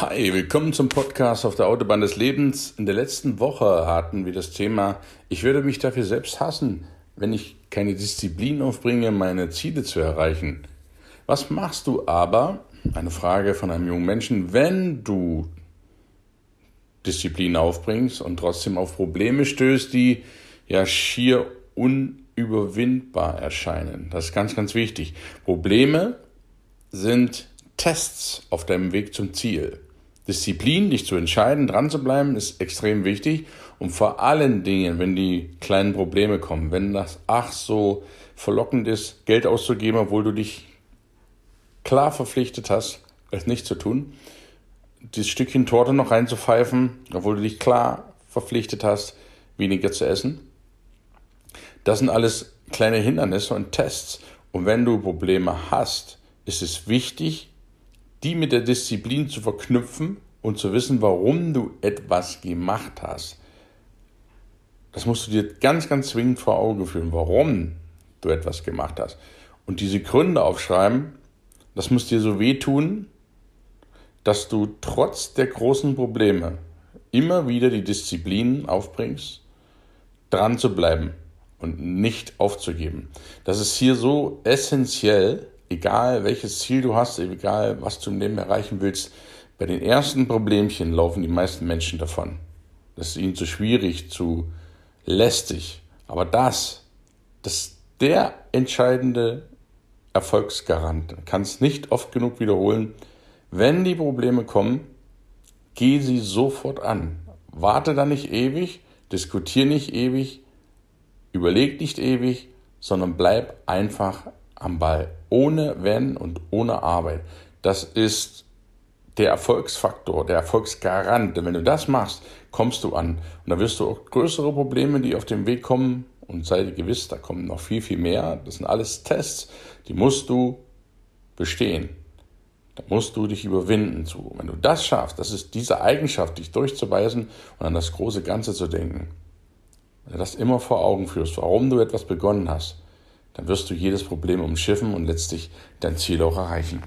Hi, willkommen zum Podcast auf der Autobahn des Lebens. In der letzten Woche hatten wir das Thema, ich würde mich dafür selbst hassen, wenn ich keine Disziplin aufbringe, meine Ziele zu erreichen. Was machst du aber, eine Frage von einem jungen Menschen, wenn du Disziplin aufbringst und trotzdem auf Probleme stößt, die ja schier unüberwindbar erscheinen. Das ist ganz, ganz wichtig. Probleme sind Tests auf deinem Weg zum Ziel. Disziplin, dich zu entscheiden, dran zu bleiben, ist extrem wichtig. Und vor allen Dingen, wenn die kleinen Probleme kommen, wenn das ach so verlockend ist, Geld auszugeben, obwohl du dich klar verpflichtet hast, es nicht zu tun, dieses Stückchen Torte noch reinzupfeifen, obwohl du dich klar verpflichtet hast, weniger zu essen. Das sind alles kleine Hindernisse und Tests. Und wenn du Probleme hast, ist es wichtig, die mit der Disziplin zu verknüpfen und zu wissen, warum du etwas gemacht hast. Das musst du dir ganz, ganz zwingend vor Augen führen, warum du etwas gemacht hast. Und diese Gründe aufschreiben, das muss dir so wehtun, dass du trotz der großen Probleme immer wieder die Disziplin aufbringst, dran zu bleiben und nicht aufzugeben. Das ist hier so essentiell, egal welches Ziel du hast, egal was du im Leben erreichen willst, bei den ersten Problemchen laufen die meisten Menschen davon. Das ist ihnen zu schwierig, zu lästig. Aber das, das ist der entscheidende Erfolgsgarant. Ich kann es nicht oft genug wiederholen. Wenn die Probleme kommen, geh sie sofort an. Warte da nicht ewig, diskutier nicht ewig, überleg nicht ewig, sondern bleib einfach am Ball. Ohne Wenn und ohne Arbeit. Das ist der Erfolgsfaktor, der Erfolgsgarant. Denn wenn du das machst, kommst du an. Und da wirst du auch größere Probleme, die auf dem Weg kommen, und sei dir gewiss, da kommen noch viel, viel mehr. Das sind alles Tests, die musst du bestehen. Da musst du dich überwinden zu. Wenn du das schaffst, das ist diese Eigenschaft, dich durchzubeißen und an das große Ganze zu denken. Wenn du das immer vor Augen führst, warum du etwas begonnen hast, dann wirst du jedes Problem umschiffen und letztlich dein Ziel auch erreichen.